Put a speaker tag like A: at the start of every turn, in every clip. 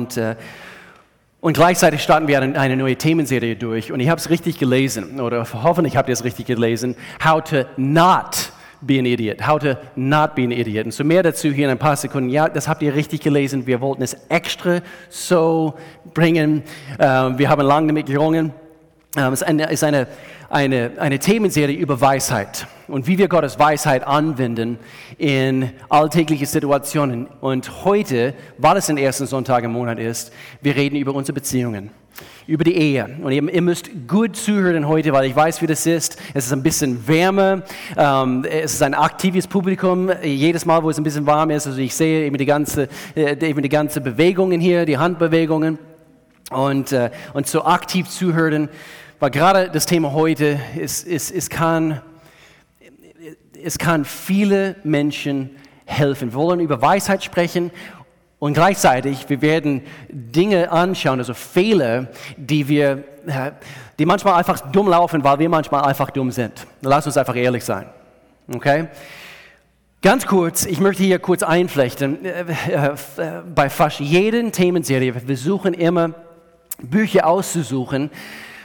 A: Und, äh, und gleichzeitig starten wir eine, neue Themenserie durch. Und ich habe es richtig gelesen, oder hoffentlich habt ihr es richtig gelesen, How to Not be an idiot. How to not be an idiot. Und so mehr dazu hier in ein paar Sekunden. Ja, das habt ihr richtig gelesen. Wir wollten es extra so bringen. Ähm, wir haben lange damit gerungen. Ähm, es ist eine, eine, eine Themenserie über Weisheit und wie wir Gottes Weisheit anwenden in alltägliche Situationen. Und heute, weil es den ersten Sonntag im Monat ist, wir reden über unsere Beziehungen, über die Ehe. Und ihr, ihr müsst gut zuhören heute, weil ich weiß, wie das ist. Es ist ein bisschen wärmer, ähm, es ist ein aktives Publikum. Jedes Mal, wo es ein bisschen warm ist, also ich sehe eben die ganze, äh, eben die ganze Bewegungen hier, die Handbewegungen. Und, äh, und so aktiv zuhören, weil gerade das Thema heute ist, ist, ist kann es kann viele Menschen helfen. Wir wollen über Weisheit sprechen und gleichzeitig, wir werden Dinge anschauen, also Fehler, die wir, die manchmal einfach dumm laufen, weil wir manchmal einfach dumm sind. Lass uns einfach ehrlich sein. Okay? Ganz kurz, ich möchte hier kurz einflechten. Äh, äh, bei fast jeder Themenserie, wir versuchen immer Bücher auszusuchen,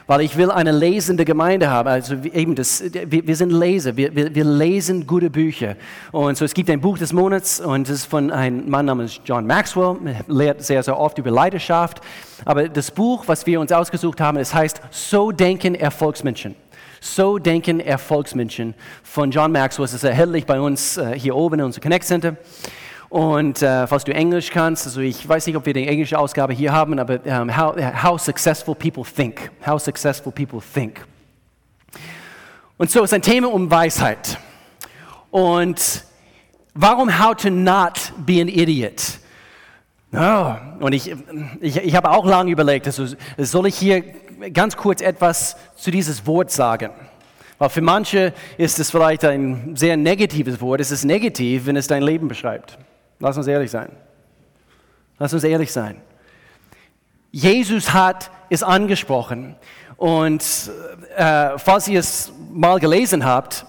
A: weil ich will eine lesende Gemeinde haben. Also eben das, wir, wir sind Leser, wir, wir, wir, lesen gute Bücher. Und so es gibt ein Buch des Monats und es ist von einem Mann namens John Maxwell, lehrt sehr, sehr oft über Leidenschaft. Aber das Buch, was wir uns ausgesucht haben, es heißt So denken Erfolgsmenschen. So denken Erfolgsmenschen von John Maxwell. Es ist erhältlich bei uns äh, hier oben in unserem Connect Center. Und äh, falls du Englisch kannst, also ich weiß nicht, ob wir die englische Ausgabe hier haben, aber um, ähm, how, how Successful People Think. How Successful People Think. Und so ist ein Thema um Weisheit. Und warum How to Not Be an Idiot? Oh, und ich, ich, ich habe auch lange überlegt, also soll ich hier ganz kurz etwas zu dieses Wort sagen? Weil für manche ist es vielleicht ein sehr negatives Wort. Es ist negativ, wenn es dein Leben beschreibt. Lass uns ehrlich sein. Lass uns ehrlich sein. Jesus hat es angesprochen. Und äh, falls ihr es mal gelesen habt,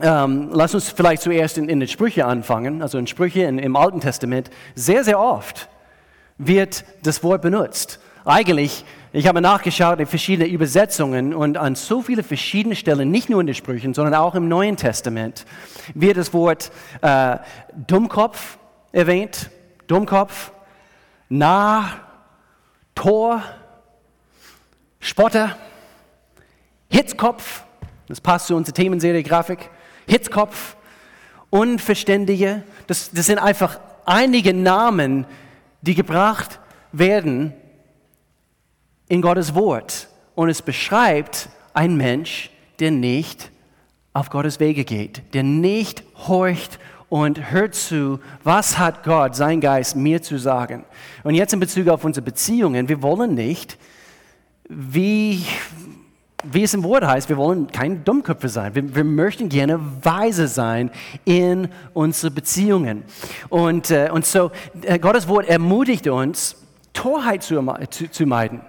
A: ähm, lasst uns vielleicht zuerst in, in den Sprüche anfangen. Also in Sprüche in, im Alten Testament, sehr, sehr oft wird das Wort benutzt. Eigentlich, ich habe nachgeschaut in verschiedenen Übersetzungen und an so viele verschiedene Stellen, nicht nur in den Sprüchen, sondern auch im Neuen Testament, wird das Wort äh, Dummkopf erwähnt, Dummkopf, Nah, Tor, Spotter, Hitzkopf, das passt zu unserer Themenserie Grafik, Hitzkopf, Unverständige, das, das sind einfach einige Namen, die gebracht werden in Gottes Wort. Und es beschreibt einen Mensch, der nicht auf Gottes Wege geht, der nicht horcht und hört zu, was hat Gott, sein Geist, mir zu sagen. Und jetzt in Bezug auf unsere Beziehungen, wir wollen nicht, wie, wie es im Wort heißt, wir wollen keine Dummköpfe sein. Wir, wir möchten gerne weise sein in unsere Beziehungen. Und, äh, und so, äh, Gottes Wort ermutigt uns, Torheit zu, zu, zu meiden.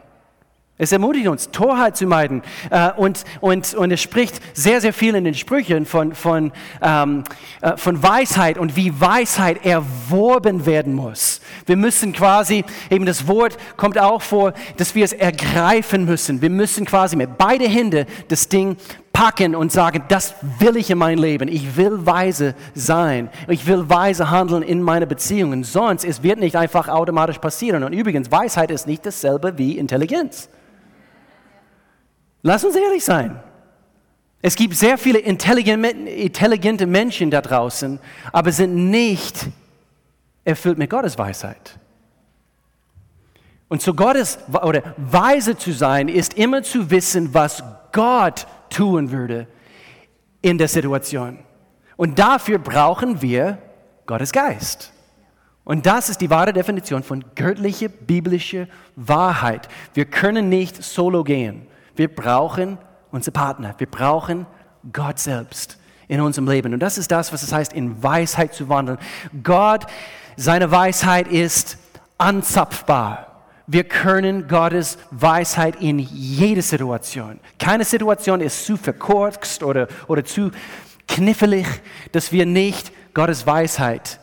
A: Es ermutigt uns, Torheit zu meiden. Äh, und, und, und es spricht sehr, sehr viel in den Sprüchen von, von, ähm, äh, von Weisheit und wie Weisheit erworben werden muss. Wir müssen quasi, eben das Wort kommt auch vor, dass wir es ergreifen müssen. Wir müssen quasi mit beide Hände das Ding packen und sagen, das will ich in mein Leben. Ich will weise sein. Ich will weise handeln in meine Beziehungen. Sonst, es wird nicht einfach automatisch passieren. Und übrigens, Weisheit ist nicht dasselbe wie Intelligenz. Lass uns ehrlich sein. Es gibt sehr viele intelligente Menschen da draußen, aber sind nicht erfüllt mit Gottes Weisheit. Und zu Gottes oder weise zu sein, ist immer zu wissen, was Gott tun würde in der Situation. Und dafür brauchen wir Gottes Geist. Und das ist die wahre Definition von göttlicher biblischer Wahrheit. Wir können nicht solo gehen. Wir brauchen unsere Partner. Wir brauchen Gott selbst in unserem Leben. Und das ist das, was es heißt, in Weisheit zu wandeln. Gott, seine Weisheit ist anzapfbar. Wir können Gottes Weisheit in jede Situation. Keine Situation ist zu verkorkst oder, oder zu knifflig, dass wir nicht Gottes Weisheit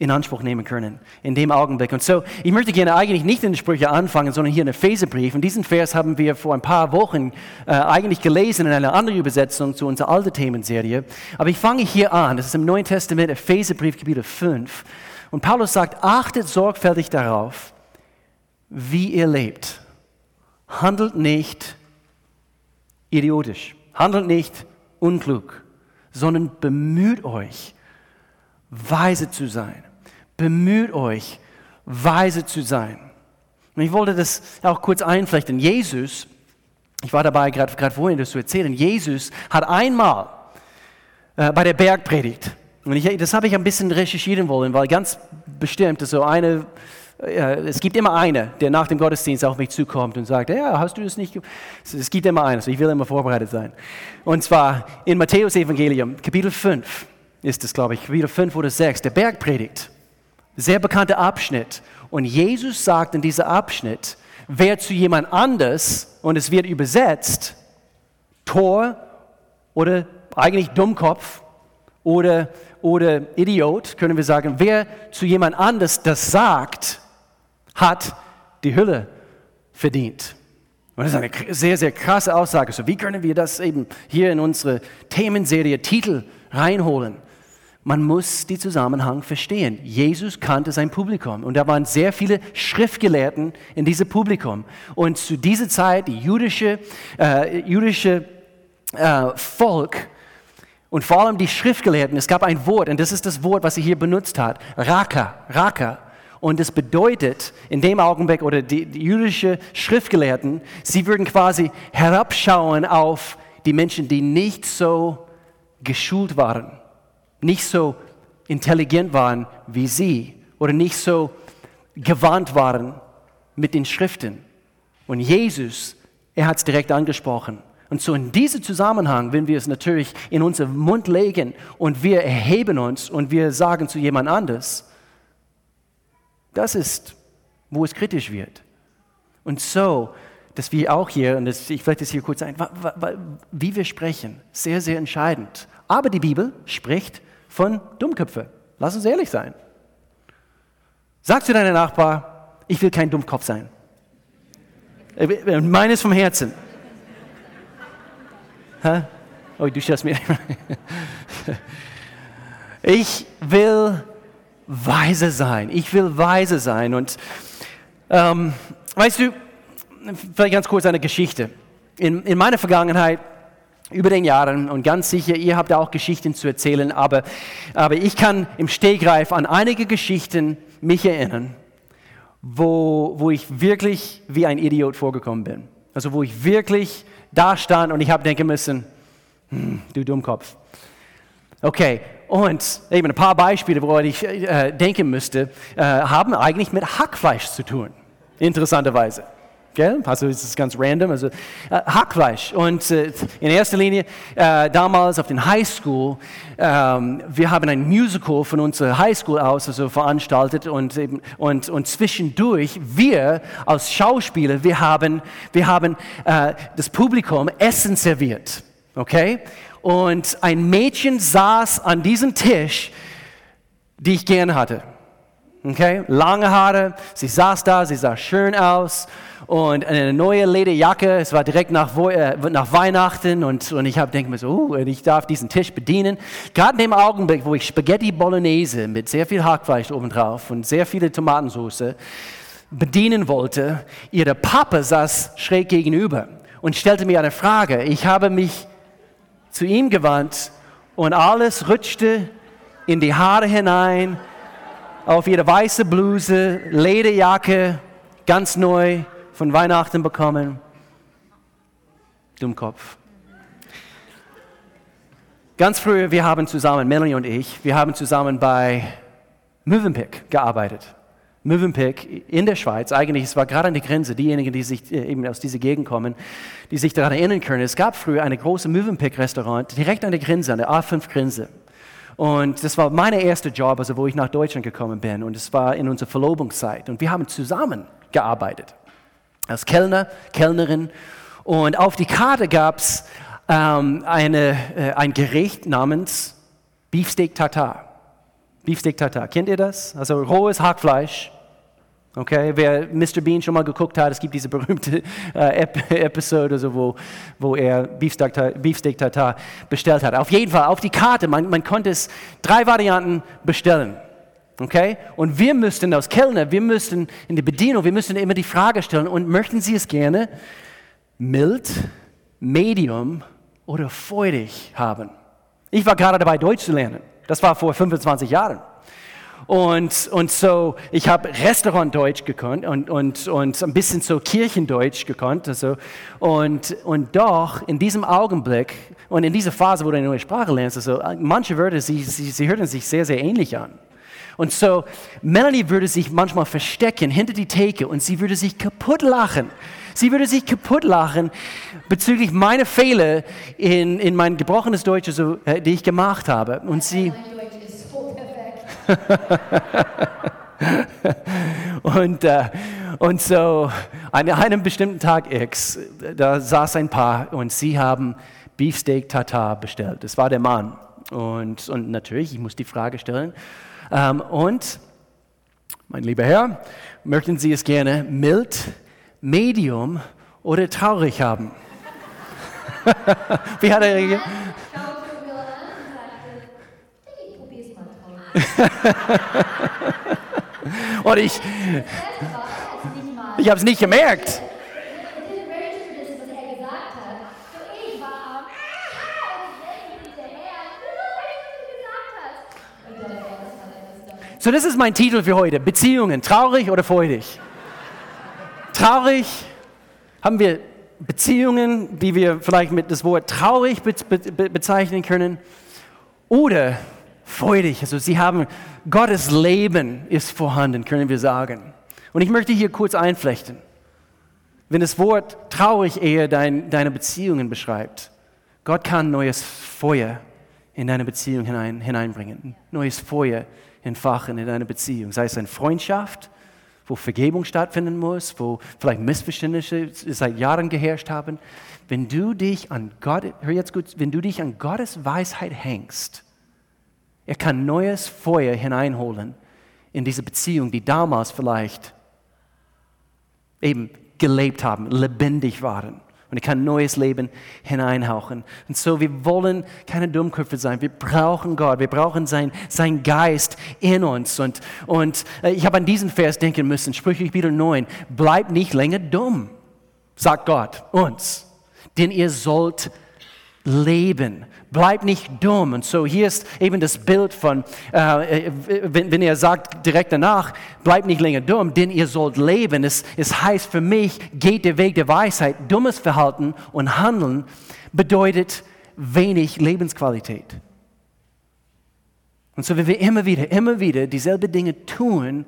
A: in Anspruch nehmen können, in dem Augenblick. Und so, ich möchte gerne eigentlich nicht in den Sprüche anfangen, sondern hier in Epheserbrief. Und diesen Vers haben wir vor ein paar Wochen äh, eigentlich gelesen in einer anderen Übersetzung zu unserer alten Themenserie. Aber ich fange hier an, das ist im Neuen Testament, Epheserbrief, Kapitel 5. Und Paulus sagt, achtet sorgfältig darauf, wie ihr lebt. Handelt nicht idiotisch, handelt nicht unklug, sondern bemüht euch, weise zu sein bemüht euch, weise zu sein. Und ich wollte das auch kurz einflechten. Jesus, ich war dabei, gerade vorhin das zu erzählen, Jesus hat einmal äh, bei der Bergpredigt, und ich, das habe ich ein bisschen recherchieren wollen, weil ganz bestimmt so eine, äh, es gibt immer eine, der nach dem Gottesdienst auf mich zukommt und sagt, ja, hast du das nicht? Es gibt immer einen, also ich will immer vorbereitet sein. Und zwar in Matthäus Evangelium, Kapitel 5 ist es, glaube ich, Kapitel 5 oder 6, der Bergpredigt. Sehr bekannter Abschnitt. Und Jesus sagt in diesem Abschnitt, wer zu jemand anders, und es wird übersetzt, Tor oder eigentlich Dummkopf oder, oder Idiot, können wir sagen, wer zu jemand anders das sagt, hat die Hülle verdient. Und das ist eine sehr, sehr krasse Aussage. So, wie können wir das eben hier in unsere Themenserie Titel reinholen? Man muss die Zusammenhang verstehen. Jesus kannte sein Publikum und da waren sehr viele Schriftgelehrten in diesem Publikum. Und zu dieser Zeit, die jüdische, äh, jüdische äh, Volk und vor allem die Schriftgelehrten, es gab ein Wort und das ist das Wort, was sie hier benutzt hat, Raka, Raka. Und das bedeutet in dem Augenblick, oder die, die jüdische Schriftgelehrten, sie würden quasi herabschauen auf die Menschen, die nicht so geschult waren nicht so intelligent waren wie sie oder nicht so gewandt waren mit den Schriften. Und Jesus, er hat es direkt angesprochen. Und so in diesem Zusammenhang, wenn wir es natürlich in unseren Mund legen und wir erheben uns und wir sagen zu jemand anders, das ist, wo es kritisch wird. Und so, dass wir auch hier, und das, ich vielleicht das hier kurz ein, wie wir sprechen, sehr, sehr entscheidend. Aber die Bibel spricht von Dummköpfe. Lass uns ehrlich sein. Sag zu deinem Nachbar, ich will kein Dummkopf sein. Meines vom Herzen. Ha? Oh, du schaust mir. Ich will weise sein. Ich will weise sein. Und ähm, weißt du, vielleicht ganz kurz eine Geschichte. In, in meiner Vergangenheit über den Jahren und ganz sicher, ihr habt auch Geschichten zu erzählen, aber, aber ich kann im Stehgreif an einige Geschichten mich erinnern, wo, wo ich wirklich wie ein Idiot vorgekommen bin. Also wo ich wirklich da stand und ich habe denken müssen, hm, du Dummkopf. Okay, und eben ein paar Beispiele, woran ich äh, denken müsste, äh, haben eigentlich mit Hackfleisch zu tun, interessanterweise. Gell? Also es ist ganz random. Also äh, Hackfleisch. Und äh, in erster Linie äh, damals auf den Highschool, ähm, wir haben ein Musical von unserer Highschool aus also veranstaltet und, eben, und, und zwischendurch wir als Schauspieler, wir haben, wir haben äh, das Publikum Essen serviert. Okay? Und ein Mädchen saß an diesem Tisch, die ich gern hatte. Okay? Lange Haare, sie saß da, sie sah schön aus und eine neue Lederjacke. Es war direkt nach, äh, nach Weihnachten und, und ich habe denke mir so, uh, ich darf diesen Tisch bedienen. Gerade in dem Augenblick, wo ich Spaghetti Bolognese mit sehr viel Hackfleisch obendrauf und sehr viele Tomatensauce bedienen wollte, ihre Papa saß schräg gegenüber und stellte mir eine Frage. Ich habe mich zu ihm gewandt und alles rutschte in die Haare hinein, auf ihre weiße Bluse, Lederjacke, ganz neu von Weihnachten bekommen. Dummkopf. Ganz früher, wir haben zusammen, Melanie und ich, wir haben zusammen bei Mövenpick gearbeitet. Mövenpick in der Schweiz, eigentlich, es war gerade an der Grenze, diejenigen, die sich äh, eben aus dieser Gegend kommen, die sich daran erinnern können, es gab früher eine große Mövenpick-Restaurant direkt an der Grenze, an der A5-Grenze. Und das war mein erster Job, also wo ich nach Deutschland gekommen bin. Und es war in unserer Verlobungszeit. Und wir haben zusammen gearbeitet als Kellner, Kellnerin. Und auf die Karte gab es ähm, äh, ein Gericht namens Beefsteak Tartar. Beefsteak Tartar. Kennt ihr das? Also rohes Hackfleisch. Okay, wer Mr. Bean schon mal geguckt hat, es gibt diese berühmte äh, Episode, also wo, wo er Beefsteak, Beefsteak Tartar bestellt hat. Auf jeden Fall, auf die Karte, man, man konnte es drei Varianten bestellen. Okay? Und wir müssten als Kellner, wir müssten in der Bedienung, wir müssten immer die Frage stellen, und möchten Sie es gerne mild, medium oder feurig haben? Ich war gerade dabei, Deutsch zu lernen. Das war vor 25 Jahren. Und, und so, ich habe Restaurantdeutsch gekonnt und, und, und ein bisschen so Kirchendeutsch gekonnt. Also, und, und doch, in diesem Augenblick und in dieser Phase, wo du eine neue Sprache lernst, also, manche Wörter, sie, sie, sie hörten sich sehr, sehr ähnlich an. Und so, Melanie würde sich manchmal verstecken hinter die Theke und sie würde sich kaputt lachen. Sie würde sich kaputt lachen bezüglich meiner Fehler in, in mein gebrochenes Deutsch, also, äh, die ich gemacht habe. Und sie... und, äh, und so an einem bestimmten Tag X, da saß ein Paar und sie haben Beefsteak Tartar bestellt. Das war der Mann. Und, und natürlich, ich muss die Frage stellen. Ähm, und, mein lieber Herr, möchten Sie es gerne mild, medium oder traurig haben? Wie hat er reagiert? Und ich, ich habe es nicht gemerkt. So, das ist mein Titel für heute. Beziehungen, traurig oder freudig? Traurig haben wir Beziehungen, die wir vielleicht mit das Wort traurig bezeichnen können. Oder freudig. Also sie haben Gottes Leben ist vorhanden, können wir sagen. Und ich möchte hier kurz einflechten. Wenn das Wort traurig eher dein, deine Beziehungen beschreibt, Gott kann neues Feuer in deine Beziehung hinein, hineinbringen, neues Feuer entfachen in deine Beziehung, sei es eine Freundschaft, wo Vergebung stattfinden muss, wo vielleicht Missverständnisse seit Jahren geherrscht haben. Wenn du dich an Gott, hör jetzt gut, wenn du dich an Gottes Weisheit hängst, er kann neues Feuer hineinholen in diese Beziehung, die damals vielleicht eben gelebt haben, lebendig waren. Und er kann neues Leben hineinhauchen. Und so, wir wollen keine Dummköpfe sein. Wir brauchen Gott. Wir brauchen sein, sein Geist in uns. Und, und äh, ich habe an diesen Vers denken müssen. Sprüche Kapitel 9. Bleibt nicht länger dumm, sagt Gott uns. Denn ihr sollt leben. Bleib nicht dumm. Und so hier ist eben das Bild von, äh, wenn, wenn er sagt direkt danach, bleib nicht länger dumm, denn ihr sollt leben. Es, es heißt für mich, geht der Weg der Weisheit. Dummes Verhalten und Handeln bedeutet wenig Lebensqualität. Und so, wenn wir immer wieder, immer wieder dieselbe Dinge tun,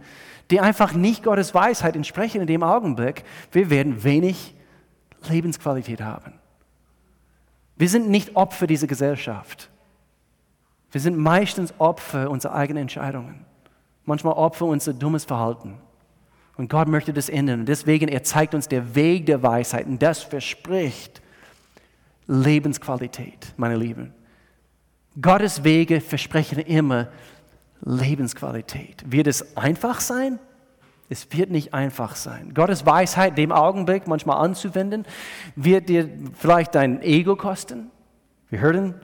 A: die einfach nicht Gottes Weisheit entsprechen in dem Augenblick, wir werden wenig Lebensqualität haben. Wir sind nicht Opfer dieser Gesellschaft. Wir sind meistens Opfer unserer eigenen Entscheidungen. Manchmal Opfer unser dummes Verhalten. Und Gott möchte das ändern. Und deswegen, er zeigt uns der Weg der Weisheit. Und das verspricht Lebensqualität, meine Lieben. Gottes Wege versprechen immer Lebensqualität. Wird es einfach sein? Es wird nicht einfach sein. Gottes Weisheit dem Augenblick manchmal anzuwenden, wird dir vielleicht dein Ego kosten. Wir hören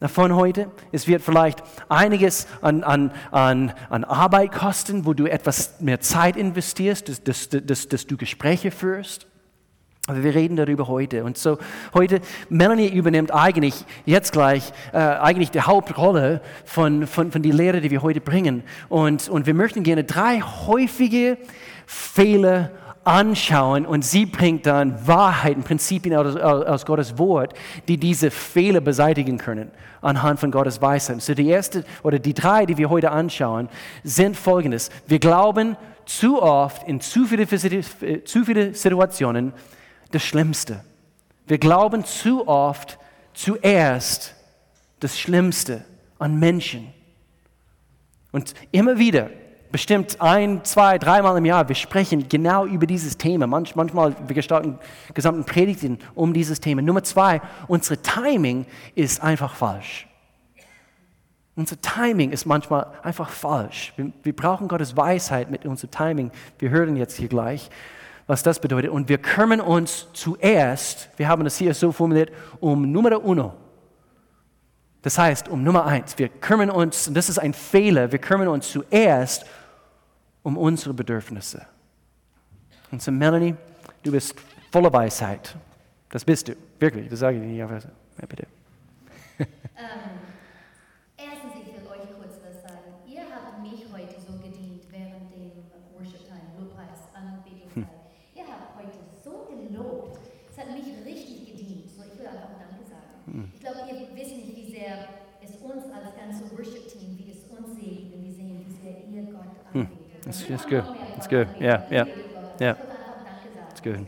A: davon heute. Es wird vielleicht einiges an, an, an, an Arbeit kosten, wo du etwas mehr Zeit investierst, dass, dass, dass, dass du Gespräche führst. Aber wir reden darüber heute. Und so heute, Melanie übernimmt eigentlich jetzt gleich äh, eigentlich die Hauptrolle von, von, von der Lehre, die wir heute bringen. Und, und wir möchten gerne drei häufige Fehler anschauen und sie bringt dann Wahrheiten, Prinzipien aus, aus, Gottes Wort, die diese Fehler beseitigen können anhand von Gottes Weisheit. So die erste oder die drei, die wir heute anschauen, sind folgendes. Wir glauben zu oft in zu viele, zu viele Situationen, das Schlimmste. Wir glauben zu oft zuerst das Schlimmste an Menschen. Und immer wieder, bestimmt ein, zwei, dreimal im Jahr, wir sprechen genau über dieses Thema. Manch, manchmal, wir gestalten gesamten Predigten um dieses Thema. Nummer zwei, unsere Timing ist einfach falsch. Unser Timing ist manchmal einfach falsch. Wir, wir brauchen Gottes Weisheit mit unserem Timing. Wir hören jetzt hier gleich was das bedeutet. Und wir kümmern uns zuerst, wir haben es hier so formuliert, um Nummer uno. Das heißt, um Nummer eins. Wir kümmern uns, und das ist ein Fehler, wir kümmern uns zuerst um unsere Bedürfnisse. Und so, Melanie, du bist voller Weisheit. Das bist du, wirklich, das sage ich dir. Ja, bitte. Um. It's good. It's good. Yeah, yeah, yeah. It's good.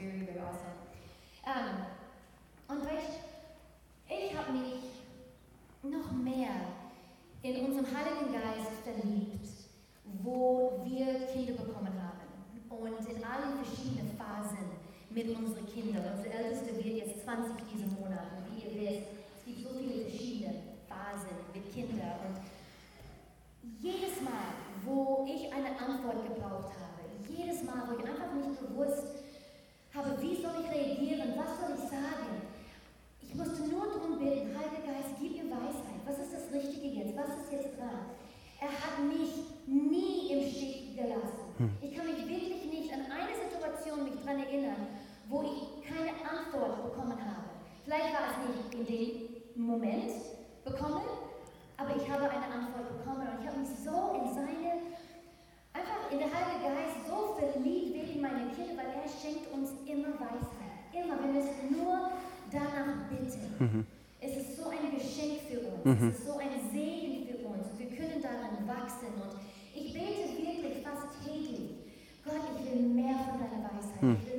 B: Hmm.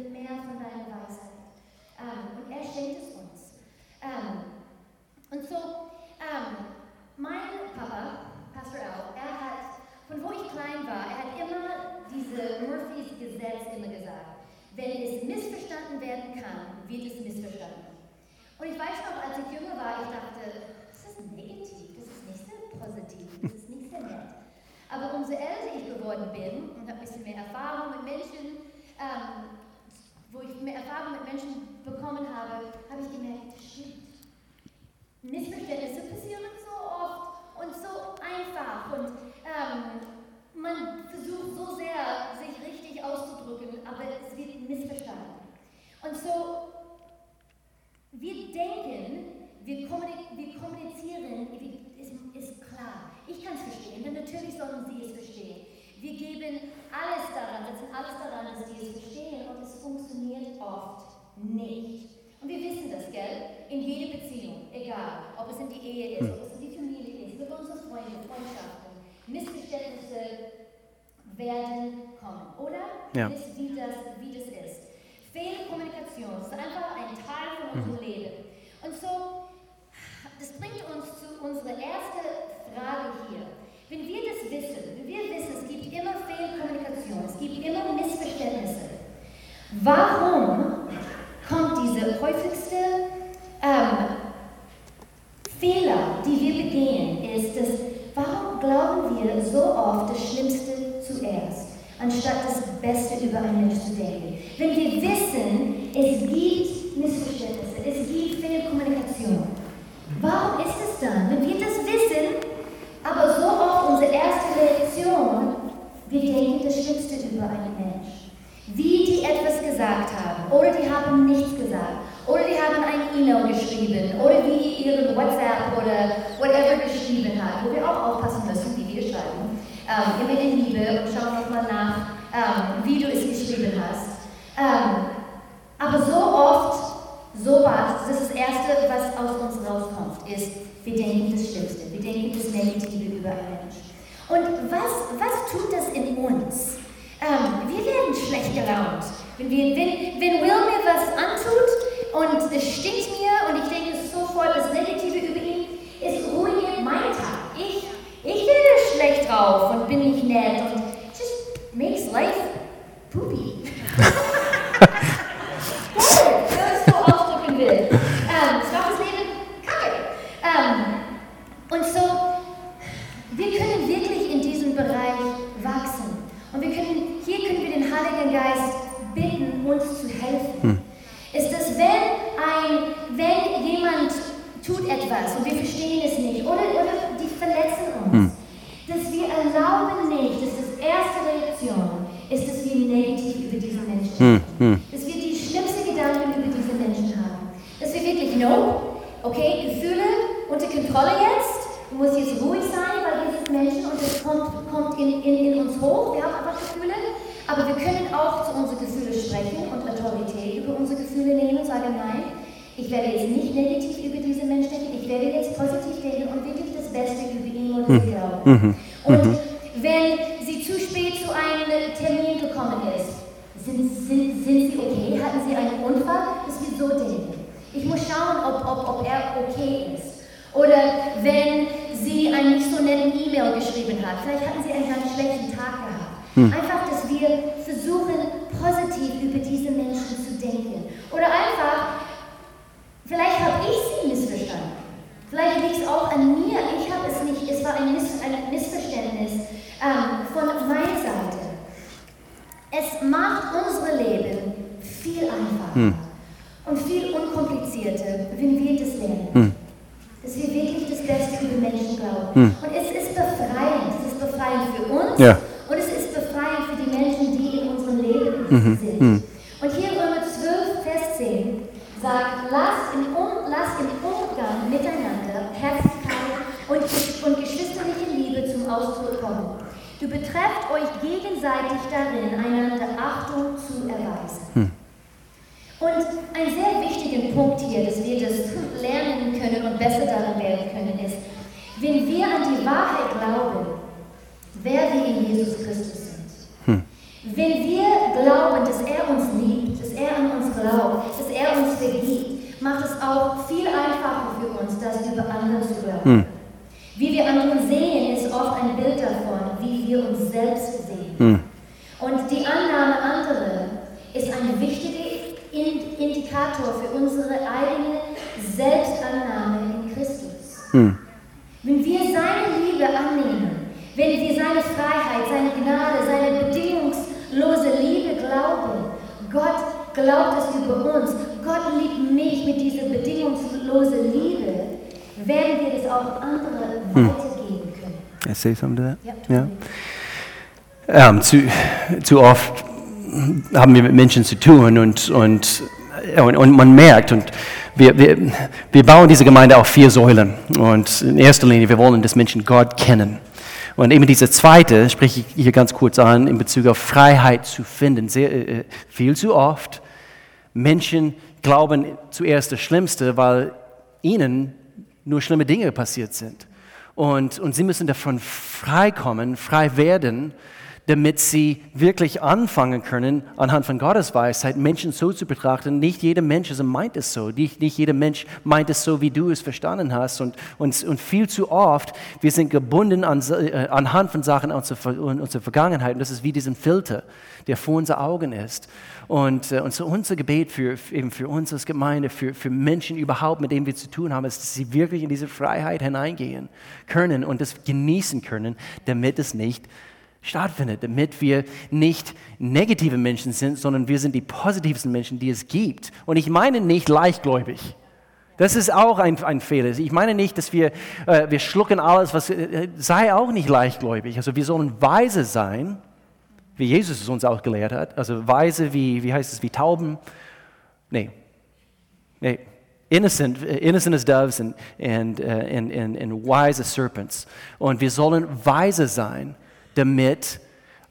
B: Warum kommt dieser häufigste ähm, Fehler, die wir begehen, ist, dass warum glauben wir so oft das Schlimmste zuerst, anstatt das Beste über einen Menschen zu denken? Wenn sie glauben.
A: Mhm.
B: Und
A: Mhm.
B: wenn sie zu spät zu einem Termin gekommen ist, sind, sind, sind sie okay? Hatten sie einen Unfall? Dass wir so denken. Ich muss schauen, ob, ob, ob er okay ist. Oder wenn sie einen nicht so netten E-Mail geschrieben hat, vielleicht hatten sie einen ganz schlechten Tag gehabt. Einfach, dass wir versuchen, positiv über diese Menschen zu denken. Oder einfach, vielleicht habe ich sie missverstanden. Vielleicht liegt es auch an mir. Ich habe es nicht. Es war ein, Miss, ein Missverständnis ähm, von meiner Seite. Es macht unser Leben viel einfacher und viel unkomplizierter, wenn wir das lernen. Dass wir wirklich das Beste über Menschen glauben. Und es ist befreiend. Es ist befreiend für uns
A: Ja.
B: und es ist befreiend für die Menschen, die in Leben sind. Und hier Römer 12, Vers 10 sagt, lasst im, um, lasst im Umgang miteinander Herzlichkeit und, und geschwisterliche Liebe zum Ausdruck kommen. Du betrefft euch gegenseitig darin, einander Achtung zu erweisen. Und ein sehr wichtiger Punkt hier, dass wir das lernen können und besser darin werden können, ist, wenn wir an die Wahrheit glauben, wer wir in Jesus Christus sind. Wenn wir glauben, dass er uns liebt, dass er an uns glaubt, dass er uns vergibt, macht es auch viel einfacher für uns, das über andere zu glauben. Wie wir anderen sehen, ist oft ein Bild davon, wie wir uns selbst sehen. Und die Annahme anderer ist ein wichtiger In- Indikator für unsere eigene Selbstannahme in Christus. Wenn wir seine Liebe annehmen, wenn wir seine Freiheit, seine Gnade, seine bedingungslose Liebe glauben, Gott glaubt es über uns, Gott liebt mich mit dieser bedingungslosen Liebe, werden wir das auch andere weitergeben können.
A: I say something to that?
B: Ja,
A: Ja. Ähm, zu, zu oft haben wir mit Menschen zu tun und, und, und, und man merkt, und wir, wir, wir bauen diese Gemeinde auf vier Säulen. Und in erster Linie, wir wollen, dass Menschen Gott kennen. Und eben diese zweite spreche ich hier ganz kurz an, in Bezug auf Freiheit zu finden. Sehr, äh, viel zu oft Menschen glauben zuerst das Schlimmste, weil ihnen nur schlimme Dinge passiert sind. Und, und sie müssen davon freikommen, frei werden, damit sie wirklich anfangen können, anhand von Gottes Weisheit Menschen so zu betrachten. Nicht jeder Mensch also meint es so. Nicht, nicht jeder Mensch meint es so, wie du es verstanden hast. Und, und, und viel zu oft, wir sind gebunden an, äh, anhand von Sachen Ver- unserer Vergangenheit. Und das ist wie diesen Filter, der vor unseren Augen ist. Und, äh, und so unser Gebet für, für- eben für uns als Gemeinde, für, für Menschen überhaupt, mit denen wir zu tun haben, ist, dass sie wirklich in diese Freiheit hineingehen können und das genießen können, damit es nicht stattfindet, damit wir nicht negative Menschen sind, sondern wir sind die positivsten Menschen, die es gibt. Und ich meine nicht leichtgläubig. Das ist auch ein, ein Fehler. Ich meine nicht, dass wir, äh, wir schlucken alles, was äh, sei auch nicht leichtgläubig. Also wir sollen weise sein, wie Jesus es uns auch gelehrt hat. Also weise wie, wie heißt es, wie Tauben. Nee. Nee. Innocent, äh, innocent as doves and, and, uh, and, and, and wise as serpents. Und wir sollen weise sein, damit,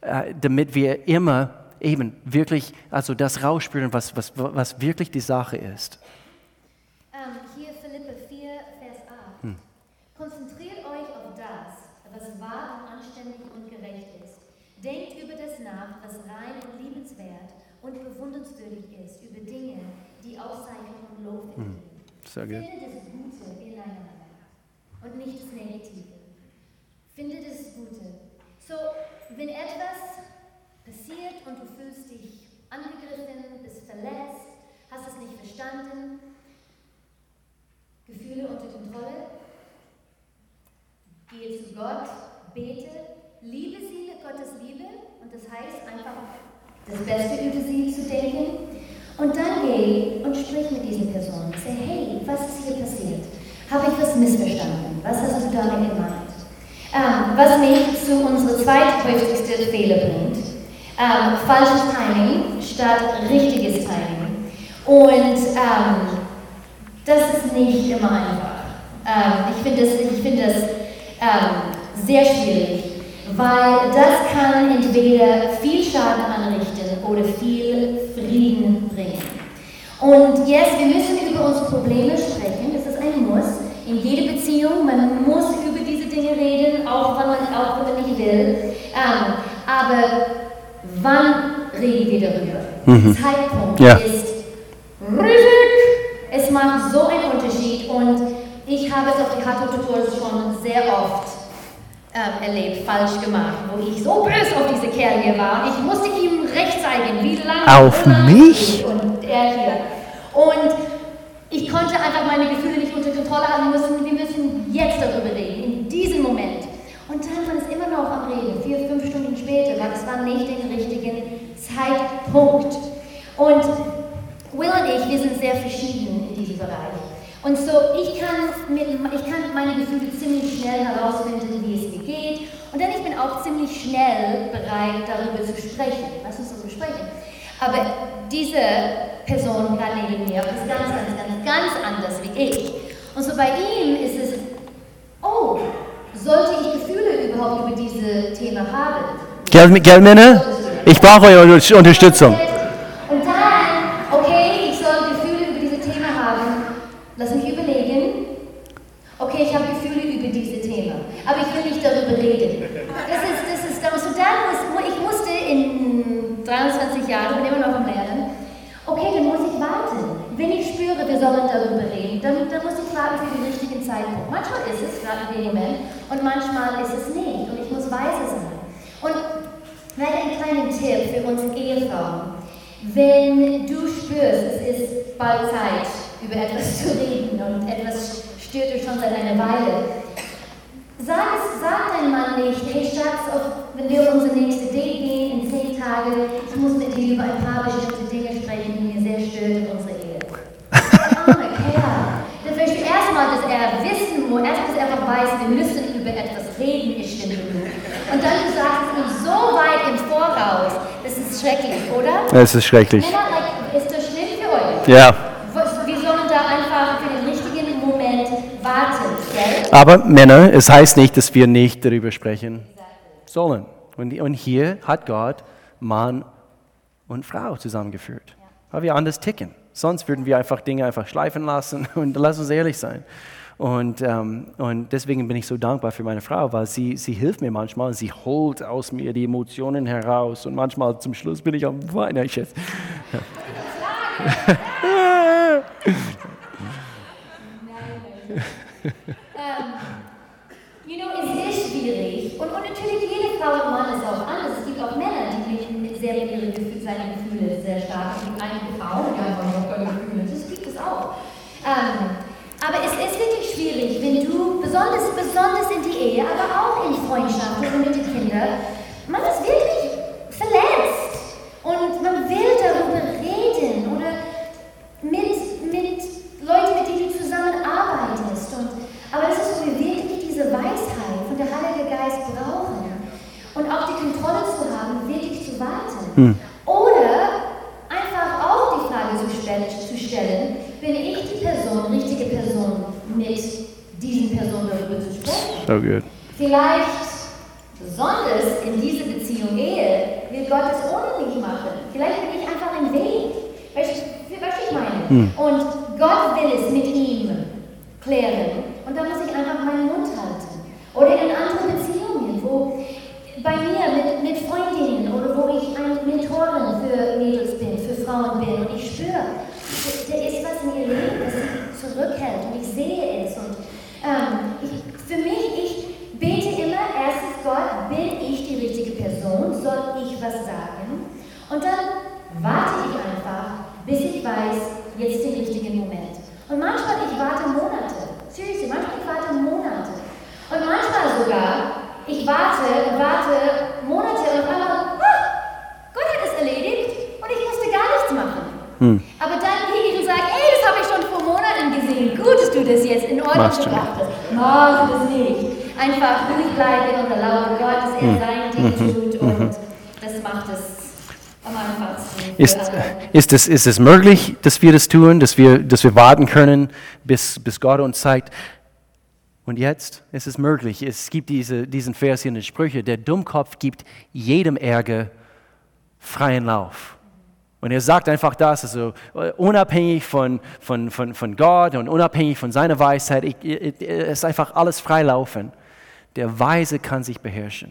A: äh, damit wir immer eben wirklich also das rausspüren, was, was, was wirklich die Sache ist.
B: Ähm, hier Philippe 4, Vers 8. Konzentriert euch auf das, was wahr und anständig und gerecht ist. Denkt über das nach, was rein und liebenswert und bewundernswürdig ist, über Dinge, die Auszeichnung und Lob verdienen.
A: Sehr gut.
B: Finde das Gute ineinander und nicht das Negative. Finde das Gute. So, wenn etwas passiert und du fühlst dich angegriffen, bist verletzt, hast es nicht verstanden, Gefühle unter Kontrolle, gehe zu Gott, bete, liebe sie mit Gottes Liebe und das heißt einfach das Beste über sie zu denken und dann geh und sprich mit dieser Person. Sag, hey, was ist hier passiert? Habe ich was missverstanden? Was hast du damit gemeint? Ähm, was mich zu unserer zweithäufigsten Fehler bringt, Ähm, falsches Timing statt richtiges Timing. Und ähm, das ist nicht immer einfach. Ähm, ich finde das, ich find das ähm, sehr schwierig, weil das kann entweder viel Schaden anrichten oder viel Frieden bringen. Und yes, wir müssen über unsere Probleme sprechen, das ist ein Muss. In jeder Beziehung, man muss über diese Dinge reden, auch wenn man, auch wenn man nicht will. Ähm, aber wann reden wir darüber?
A: Mhm.
B: Zeitpunkt
A: Ja.
B: ist riesig. Es macht so einen Unterschied und ich habe es auf die Hardcore schon sehr oft ähm, erlebt, falsch gemacht, wo ich so böse auf diese Kerl hier war. Ich musste ihm recht zeigen, wie lange.
A: Auf mich?
B: ich Und er hier. Und ich konnte einfach meine Gefühle nicht unter Kontrolle haben. Wir müssen, wir müssen jetzt darüber reden, in diesem Moment. Und dann war es immer noch am Reden, vier, fünf Stunden später, weil es war nicht der richtige Zeitpunkt. Und Will und ich, wir sind sehr verschieden in diesem Bereich. Und so, ich kann, mit, ich kann meine Gefühle ziemlich schnell herausfinden, wie es. Und dann ich bin auch ziemlich schnell bereit, darüber zu sprechen. Lass uns darüber sprechen. Aber diese Person gerade neben mir ist ganz, ganz, ganz, ganz anders wie ich. Und so bei ihm ist es, oh, sollte ich Gefühle überhaupt über dieses Thema haben?
A: Gell, gell Männer? Ich brauche eure Unter- Unterstützung.
B: Und dann, okay, ich soll Gefühle über dieses Thema haben. Lass mich überlegen. Okay, ich habe Gefühle über dieses Thema, aber ich will nicht darüber reden. Das ist, das ist, so dann muss, ich musste in 23 Jahren, bin immer noch am Lernen, okay, dann muss ich warten. Wenn ich spüre, wir sollen darüber reden, dann, warten für den richtigen Zeitpunkt. Manchmal ist es gerade Moment und manchmal ist es nicht und ich muss weise sein. Und vielleicht ein kleiner Tipp für uns Ehefrauen. Wenn du spürst, es ist bald Zeit, über etwas zu reden und etwas stört dich schon seit einer Weile, sag, es, sag dein Mann nicht, hey Schatz, wenn wir auf unser nächstes Date gehen in zehn Tagen, ich muss mit dir über ein paar bestimmte Dinge sprechen, die mir sehr stören in unserer Ehe. Arme Kerl. Das wäre erstmal, dass er wissen muss, erstmal, dass er einfach weiß, wir müssen über etwas reden, ich stimme genug. Und dann du sagst es ihm so weit im Voraus, das ist schrecklich, oder?
A: Es ist schrecklich.
B: Männer, like, ist das schlimm für euch?
A: Ja.
B: Wir sollen da einfach für den richtigen Moment warten, gell?
A: Aber Männer, es heißt nicht, dass wir nicht darüber sprechen sollen. Und, und hier hat Gott Mann und Frau zusammengeführt, weil wir anders ticken. Sonst würden wir einfach Dinge einfach schleifen lassen und lass uns ehrlich sein. Und, ähm, und deswegen bin ich so dankbar für meine Frau, weil sie, sie hilft mir manchmal, sie holt aus mir die Emotionen heraus und manchmal zum Schluss bin ich am Weinen. Ich jetzt.
B: You know, es ist schwierig. Und, und natürlich, jede Frau und Mann ist auch anders. Es gibt auch Männer, die mit, sehr ihren seine Gefühle sehr stark. Es gibt einige Frauen, die einfach noch Gefühle. Das gibt es auch. Ähm, aber es ist wirklich schwierig, wenn du, besonders, besonders in die Ehe, aber auch in Freundschaften und mit den Kindern, man ist wirklich verletzt. Und man will darüber reden oder mit, mit Leuten, mit denen du zusammenarbeitest. Und, aber das ist, wo wir wirklich diese Weisheit von der Heilige Geist brauchen. Und auch die Kontrolle zu haben, wirklich zu warten. Oder einfach auch die Frage zu stellen, zu stellen, bin ich die Person, richtige Person, mit diesen Personen darüber zu sprechen?
A: So.
B: Vielleicht, besonders in dieser Beziehung Ehe, will Gott es ohne mich machen. Vielleicht bin ich einfach ein Weg. Weißt du, was ich meine? Und Gott will es mit ihm klären. Und dann muss ich einfach meinen Mund halten. Oder in anderen Beziehungen, wo bei mir mit, mit Freundinnen oder wo ich eine Mentorin für Mädels bin, für Frauen bin und ich spüre, da da ist was in ihr Leben, das sie zurückhält und ich sehe es. Und ähm, ich, für mich, ich bete immer, erstens Gott, bin ich die richtige Person, soll ich was sagen? Und dann warte ich einfach, bis ich weiß, jetzt den richtigen Moment. Und manchmal, ich warte Monate. Seriously, manchmal ich warte Monate. Und manchmal sogar, ich warte, warte Monate und auf einmal, ah, Gott hat es erledigt und ich musste gar nichts machen. Aber dann gehe ich und sage, ey, das habe ich schon vor Monaten gesehen. Gut, dass du das jetzt in Ordnung
A: Machst du
B: gebracht hast. Mach das nicht. Einfach ruhig bleiben und erlauben Gott, dass er sein Ding tut und das macht es am einfachsten.
A: Ist, ist, es, ist es möglich, dass wir das tun, dass wir, dass wir warten können, bis, bis Gott uns zeigt? Und jetzt ist es möglich. Es gibt diese, diesen Vers hier in den Sprüche, der Dummkopf gibt jedem Ärger freien Lauf. Und er sagt einfach das, also äh, unabhängig von, von, von, von Gott und unabhängig von seiner Weisheit, ich, ich, es ist einfach alles freilaufen. Der Weise kann sich beherrschen.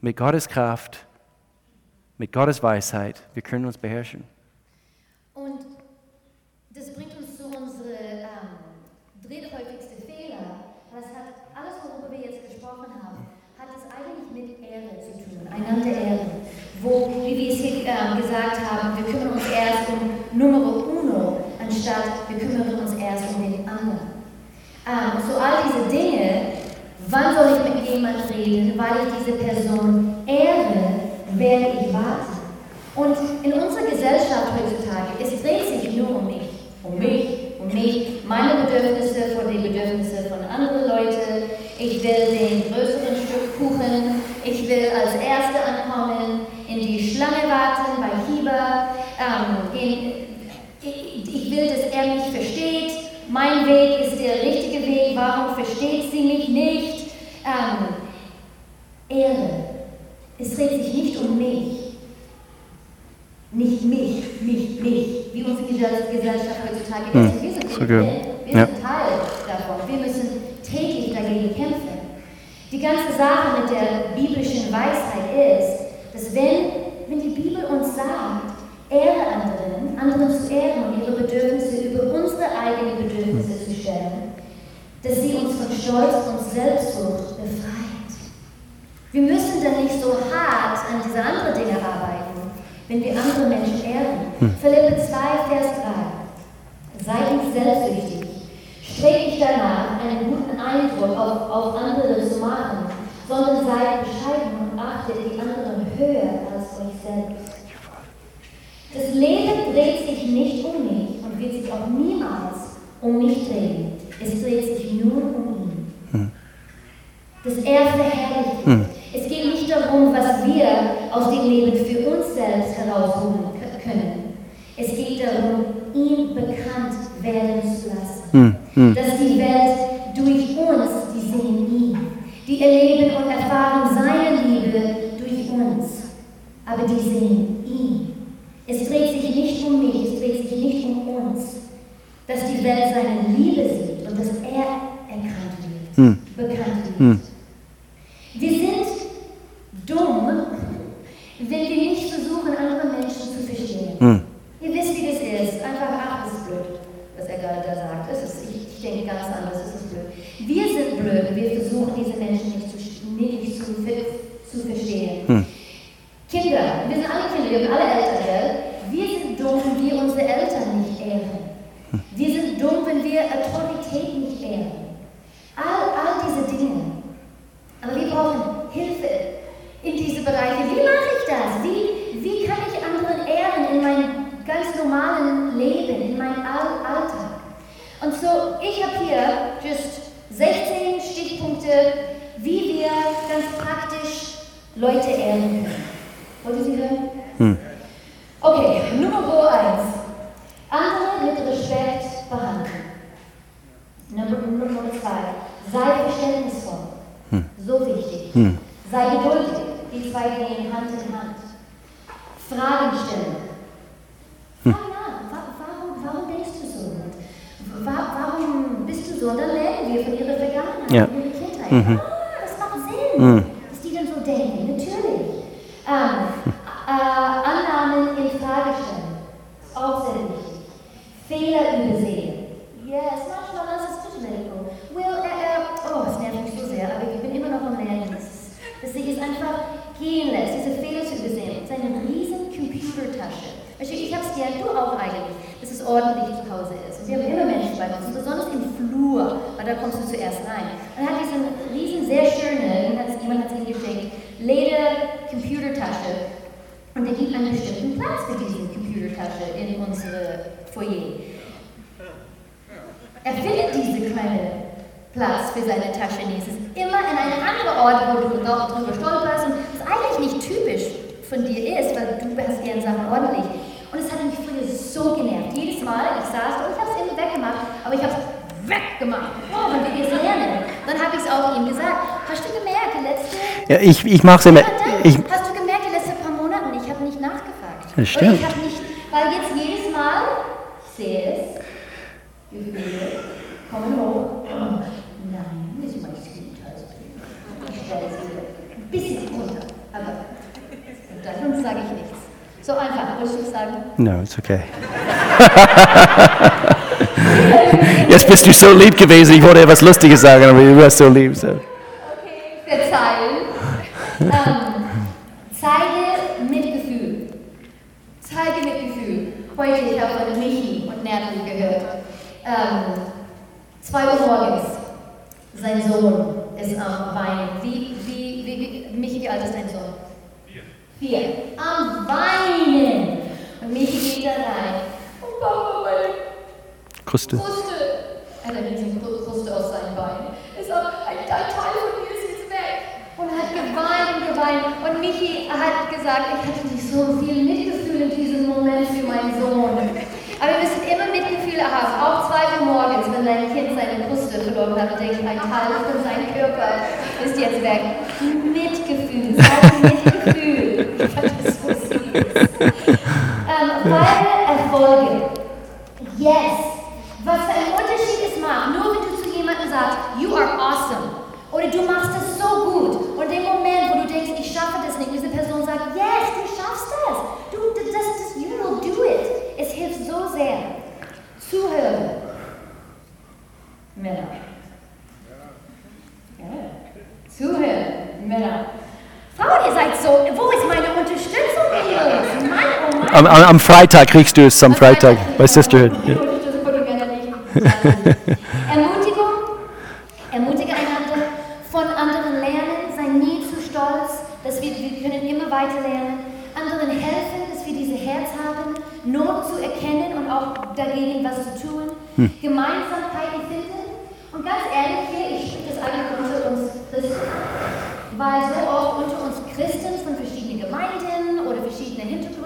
A: Mit Gottes Kraft, mit Gottes Weisheit, wir können uns beherrschen.
B: Und das bringt uns zu unserem ähm, dritthäufigste Fehler. Das hat alles, worüber wir jetzt gesprochen haben, hat es eigentlich mit Ehre zu tun, einander ehren. Wo, wie wir es hier ähm, gesagt haben, wir kümmern uns erst um Numero uno, anstatt wir kümmern uns erst um den anderen. Ähm, so all diese Dinge, wann soll ich mit jemand reden, weil ich diese Person ehre, werde ich warten. Und in unserer Gesellschaft heutzutage, es dreht sich nur um mich, um mich, um mich, meine Bedürfnisse vor den Bedürfnissen von anderen Leuten. Ich will den größeren Stück Kuchen, ich will als Erste ankommen, in die Schlange warten bei Hieber. Ähm, ich will, dass er mich versteht. Mein Weg ist der richtige Weg. Warum versteht sie mich nicht? Ähm, Ehre. Es dreht sich nicht um mich. Nicht mich, mich, mich, wie unsere Gesell- Gesellschaft heutzutage
A: Hm,
B: ist. Wir sind,
A: so
B: wir, wir
A: Ja.
B: sind Teil davon. Wir müssen täglich dagegen kämpfen. Die ganze Sache mit der biblischen Weisheit ist, dass wenn, wenn die Bibel uns sagt, ehre anderen, anderen zu ehren und ihre Bedürfnisse über unsere eigenen Bedürfnisse zu stellen, dass sie uns von Stolz und Selbstsucht befreit. Wir müssen dann nicht so hart an diese anderen Dinge arbeiten, wenn wir andere Menschen ehren. Philippe 2, Vers 3. Sei nicht selbstsüchtig. Strebt nicht danach, einen guten Eindruck auf, auf andere zu machen, sondern seid bescheiden und achtet die anderen höher als euch selbst. Das Leben dreht sich nicht um mich und wird sich auch niemals um mich drehen. Es dreht sich nur um ihn. Dass er verherrlicht wird. Es geht nicht darum, was wir aus dem Leben für uns selbst herausholen können. Es geht darum, ihn bekannt werden zu lassen.
A: Hm, hm.
B: Dass die Welt durch uns, die sehen ihn. Die erleben und erfahren seine Liebe durch uns. Aber die sehen ihn. Es dreht sich nicht um mich, es dreht sich nicht um uns. Dass die Welt seine Liebe sieht und dass er erkannt wird,
A: Hm.
B: bekannt wird.
A: Hm.
B: Wir sind dumm, wenn wir nicht versuchen, andere Menschen zu verstehen.
A: Hm.
B: Ihr wisst, wie das ist. Einfach, ach, das ist blöd, was er gerade da sagt. Es ist, ich, ich denke ganz anders, es ist blöd. Wir sind blöd, wenn wir versuchen, diese Menschen nicht zu, nicht zu, zu verstehen.
A: Hm.
B: Kinder, wir sind alle Kinder, wir haben alle Eltern, gell? Wir sind dumm, wenn wir unsere Eltern nicht ehren. Wir sind dumm, wenn wir Autorität nicht ehren. All, all diese Dinge. Aber wir brauchen Hilfe in diese Bereiche. Wie mache ich das? Wie, wie kann ich anderen ehren in meinem ganz normalen Leben, in meinem All Alltag? Und so, ich habe hier just 16 Stichpunkte, wie wir ganz praktisch Leute ehren können. Wollt ihr sie hören?
A: Hm.
B: Okay, Nummer 1. Andere mit Respekt behandeln. Nummer, Nummer 2. Sei verständnisvoll. So wichtig.
A: Hm.
B: Sei geduldig. Die zwei gehen Hand in Hand. Fragen stellen. Fang an. Wa- Warum, warum denkst du so? Wa- Warum bist du so? Und dann lernen wir von ihrer Vergangenheit,
A: Ja.
B: ihrer Kindheit.
A: Mhm.
B: Ah, das macht Sinn,
A: Mhm.
B: dass die dann so denken. Natürlich. Ähm, äh, Annahmen in Frage stellen. Auch sehr wichtig. Fehler übersehen. Yes, manchmal ist too medical. Well, äh, äh, oh, es nervt mich so sehr, aber ich bin immer noch am Lernen. Dass sich es einfach gehen lässt, diese Fehler zu übersehen. Es ist eine riesen Computertasche. Ich habe es gern, du auch eigentlich, dass es ordentlich zu Hause ist. Und wir haben immer Menschen bei uns, besonders im Flur, weil da kommst du zuerst rein. Und er hat diesen riesen, sehr schöne, jemand hat es- ihm geschenkt, Leder Computertasche. Und er gibt einen bestimmten Platz für diese Computertasche in unsere Foyer. Er findet diese kleine Platz für seine Tasche nie. Es ist immer in einem anderen Ort, wo du drauf- drüber stolperst. Und das eigentlich nicht typisch von dir ist, weil du hast gern Sachen ordentlich. Und es hat mich früher so genervt. Jedes Mal, ich saß und ich habe es immer aber ich habe es weggemacht. Oh, wenn wir lernen. Dann habe ich es auch ihm gesagt. Hast du gemerkt, die letzte...
A: Ja, ich ich mache es immer. Ich,
B: Hast du gemerkt, die letzten paar Monaten, ich habe nicht nachgefragt.
A: Das stimmt.
B: Und ich habe nicht, weil jetzt jedes Mal, ich sehe es, Gefühle kommen hoch. Nein, das ist mein Husband. Ich stelle wieder ein bisschen runter, aber davon sage ich nichts. So einfach, wolltest du sagen?
A: no, it's okay. Jetzt bist du so lieb gewesen, ich wollte etwas Lustiges sagen, aber du warst so lieb. So.
B: Okay, verzeihen. ähm, zeige Mitgefühl. Zeige Mitgefühl. Heute, ich habe von Michi und Natalie gehört. Ähm, zwei Uhr morgens. Sein Sohn ist am Weinen. Wie, wie, wie, wie, Michi, wie alt ist dein Sohn? Vier. Vier. Am Weinen. Und Michi geht da rein. Und Papa, meine
A: Kruste.
B: Kruste. Er hat eine riesige Kruste auf seinen Beinen. Es war ein, ein Teil von mir ist jetzt weg. Und er hat geweint und geweint. Und Michi hat gesagt, ich hatte nicht so viel Mitgefühl in diesem Moment für meinen Sohn. Aber wir müssen immer Mitgefühl haben, auch zwei Uhr morgens, wenn dein Kind seine Kruste verloren hat und denkt, ein Teil von seinem Körper ist jetzt weg. Mitgefühl, sag Mitgefühl. Ich fand das so süß. Ähm, wahre Erfolge. Yes. Was für einen Unterschied es macht, nur wenn du zu jemandem sagst, you are awesome. Oder du machst das so gut. Und in dem Moment, wo du denkst, ich schaffe das nicht, diese Person sagt, yes, du schaffst das. Du, das, das, you will do it. Es hilft so sehr. Zuhören. Männer. Ja. Zuhören. Männer. Frauen, ihr seid so, wo ist meine Unterstützung, Mädels? Mann, oh Mann.
A: Am, am Freitag kriegst du es, am Freitag bei Sisterhood. Ja.
B: Ermutigung, ermutige einander, von anderen lernen, sei nie zu stolz, dass wir, wir können immer weiter lernen, anderen helfen, dass wir dieses Herz haben, Not zu erkennen und auch dagegen was zu tun, Gemeinsamkeiten finden und ganz ehrlich hier, ich spreche das eigentlich unter uns Christen, weil so oft unter uns Christen von verschiedenen Gemeinden oder verschiedenen Hintergründen,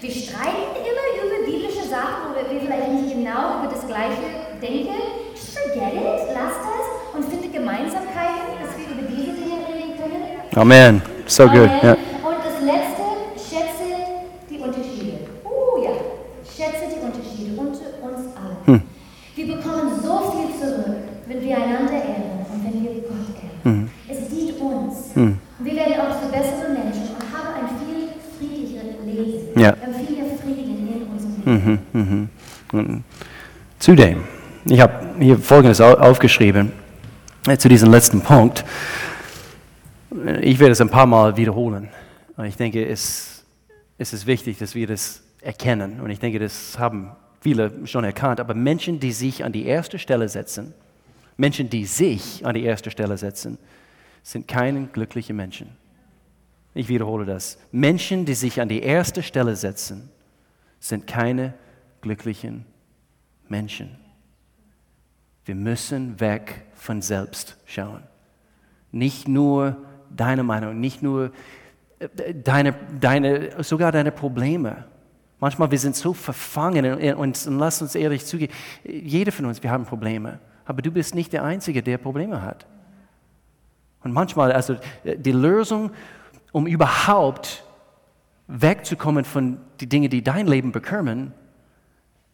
B: wir streiten immer über biblische Sachen, wo wir vielleicht nicht genau über das Gleiche denken. Just forget it, lass das und finde Gemeinsamkeiten, dass wir über diese Dinge reden können.
A: Amen. So good.
B: Amen.
A: Ja.
B: Und das letzte, schätze die Unterschiede. Oh ja, schätze die Unterschiede unter uns allen. Wir bekommen so viel zurück, wenn wir einander ehren und wenn wir Gott ehren. Es dient uns. Und wir werden auch zu besseren Menschen und haben ein viel friedlicheres Leben.
A: Ja.
B: Haben viel mehr Frieden in unserem Leben.
A: Und Zudem, ich habe hier Folgendes au- aufgeschrieben äh, zu diesem letzten Punkt. Ich werde es ein paar Mal wiederholen. Ich denke, es, es ist wichtig, dass wir das erkennen. Und ich denke, das haben viele schon erkannt. Aber Menschen, die sich an die erste Stelle setzen, Menschen, die sich an die erste Stelle setzen, sind keine glücklichen Menschen. Ich wiederhole das. Menschen, die sich an die erste Stelle setzen, sind keine glücklichen Menschen. Wir müssen weg von selbst schauen. Nicht nur deine Meinung, nicht nur äh, deine, deine, sogar deine Probleme. Manchmal wir sind so verfangen und, und, lass uns ehrlich zugeben, jeder von uns, wir haben Probleme. Aber du bist nicht der Einzige, der Probleme hat. Und manchmal, also äh, die Lösung, um überhaupt wegzukommen von den Dingen, die dein Leben bekommen,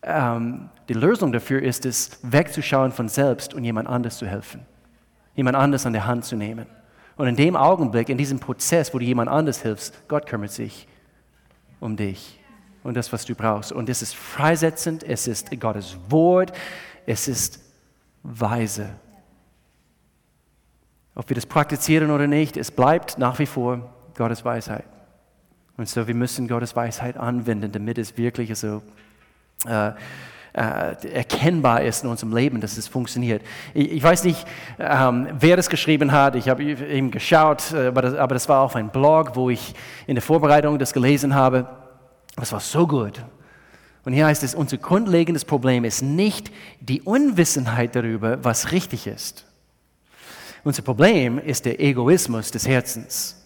A: ähm, die Lösung dafür ist es, wegzuschauen von selbst und jemand anders zu helfen. Jemand anders an der Hand zu nehmen. Und in dem Augenblick, in diesem Prozess, wo du jemand anders hilfst, Gott kümmert sich um dich und das, was du brauchst. Und es ist freisetzend, es ist Gottes Wort, es ist weise. Ob wir das praktizieren oder nicht, es bleibt nach wie vor Gottes Weisheit. Und so, wir müssen Gottes Weisheit anwenden, damit es wirklich so äh, äh, erkennbar ist in unserem Leben, dass es funktioniert. Ich, ich weiß nicht, ähm, wer das geschrieben hat. Ich habe eben geschaut, äh, aber, das, aber das war auf ein Blog, wo ich in der Vorbereitung das gelesen habe. Das war so gut. Und hier heißt es, unser grundlegendes Problem ist nicht die Unwissenheit darüber, was richtig ist. Unser Problem ist der Egoismus des Herzens,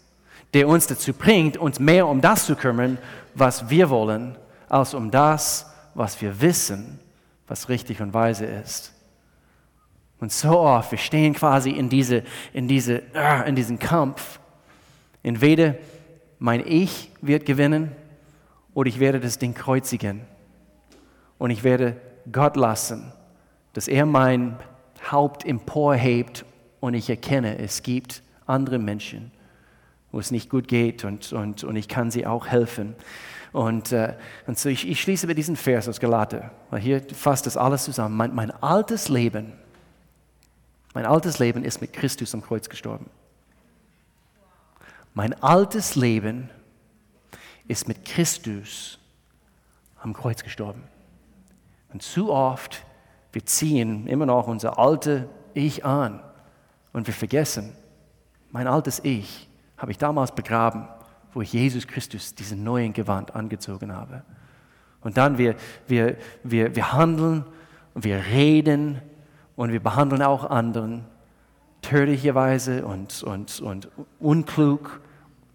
A: der uns dazu bringt, uns mehr um das zu kümmern, was wir wollen, als um das, was wir wissen, was richtig und weise ist. Und so oft, wir stehen quasi in, diese, in, diese, ah, in diesem Kampf. Entweder mein Ich wird gewinnen oder ich werde das Ding kreuzigen. Und ich werde Gott lassen, dass er mein Haupt emporhebt und ich erkenne, es gibt andere Menschen, wo es nicht gut geht und, und, und ich kann sie auch helfen. Und, äh, und so ich, ich schließe mit diesem Vers aus Galater, weil hier fasst das alles zusammen. Mein, mein altes Leben, mein altes Leben ist mit Christus am Kreuz gestorben. Mein altes Leben ist mit Christus am Kreuz gestorben. Und zu oft, wir ziehen immer noch unser altes Ich an und wir vergessen, mein altes Ich habe ich damals begraben, wo ich Jesus Christus diesen neuen Gewand angezogen habe. Und dann wir, wir, wir, wir handeln und wir reden und wir behandeln auch anderen tödlicherweise und, und, und unklug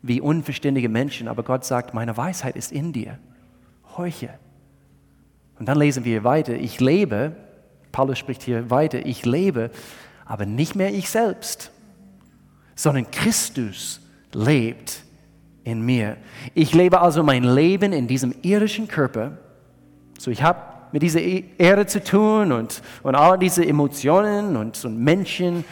A: wie unverständige Menschen. Aber Gott sagt, meine Weisheit ist in dir. Heuche. Und dann lesen wir weiter, ich lebe, Paulus spricht hier weiter, ich lebe, aber nicht mehr ich selbst, sondern Christus lebt in mir. Ich lebe also mein Leben in diesem irdischen Körper. So, ich habe mit dieser Erde zu tun und, und all diese Emotionen und, und Menschen.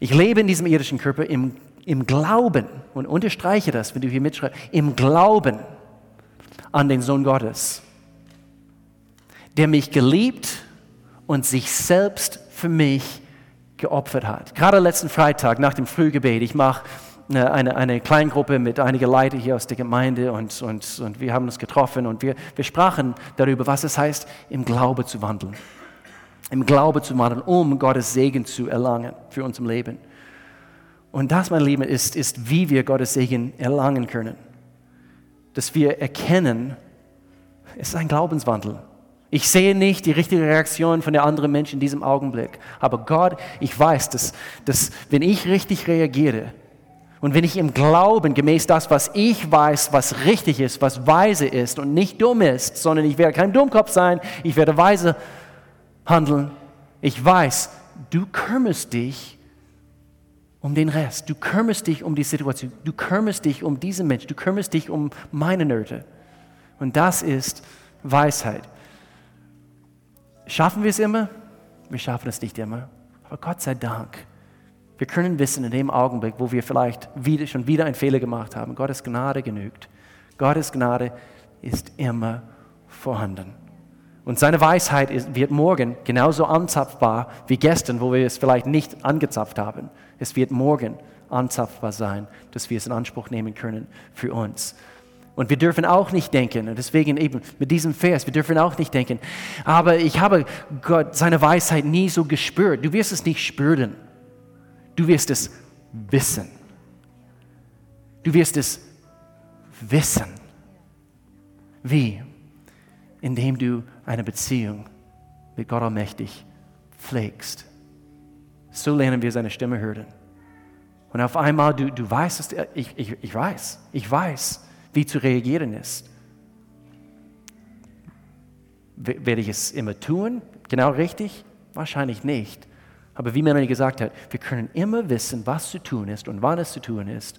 A: Ich lebe in diesem irdischen Körper im, im Glauben und unterstreiche das, wenn du hier mitschreibst, im Glauben an den Sohn Gottes der mich geliebt und sich selbst für mich geopfert hat. Gerade letzten Freitag nach dem Frühgebet, ich mache eine, eine Kleingruppe mit einigen Leuten hier aus der Gemeinde und, und, und wir haben uns getroffen und wir, wir sprachen darüber, was es heißt, im Glaube zu wandeln. Im Glaube zu wandeln, um Gottes Segen zu erlangen für unser Leben. Und das, mein Lieben, ist, ist, wie wir Gottes Segen erlangen können. Dass wir erkennen, es ist ein Glaubenswandel. Ich sehe nicht die richtige Reaktion von der anderen Menschen in diesem Augenblick. Aber Gott, ich weiß, dass, dass wenn ich richtig reagiere und wenn ich im Glauben gemäß das, was ich weiß, was richtig ist, was weise ist und nicht dumm ist, sondern ich werde kein Dummkopf sein, ich werde weise handeln. Ich weiß, du kümmerst dich um den Rest. Du kümmerst dich um die Situation. Du kümmerst dich um diesen Menschen. Du kümmerst dich um meine Nöte. Und das ist Weisheit. Schaffen wir es immer? Wir schaffen es nicht immer. Aber Gott sei Dank, wir können wissen in dem Augenblick, wo wir vielleicht wieder, schon wieder einen Fehler gemacht haben, Gottes Gnade genügt. Gottes Gnade ist immer vorhanden. Und seine Weisheit ist, wird morgen genauso anzapfbar wie gestern, wo wir es vielleicht nicht angezapft haben. Es wird morgen anzapfbar sein, dass wir es in Anspruch nehmen können für uns. Und wir dürfen auch nicht denken, und deswegen eben mit diesem Vers, wir dürfen auch nicht denken, aber ich habe Gott, seine Weisheit nie so gespürt. Du wirst es nicht spüren. Du wirst es wissen. Du wirst es wissen. Wie? Indem du eine Beziehung mit Gott allmächtig pflegst. So lernen wir seine Stimme hören. Und auf einmal, du, du weißt, dass, ich, ich, ich weiß, ich weiß, wie zu reagieren ist. Werde ich es immer tun? Genau richtig? Wahrscheinlich nicht. Aber wie Melanie gesagt hat, wir können immer wissen, was zu tun ist und wann es zu tun ist.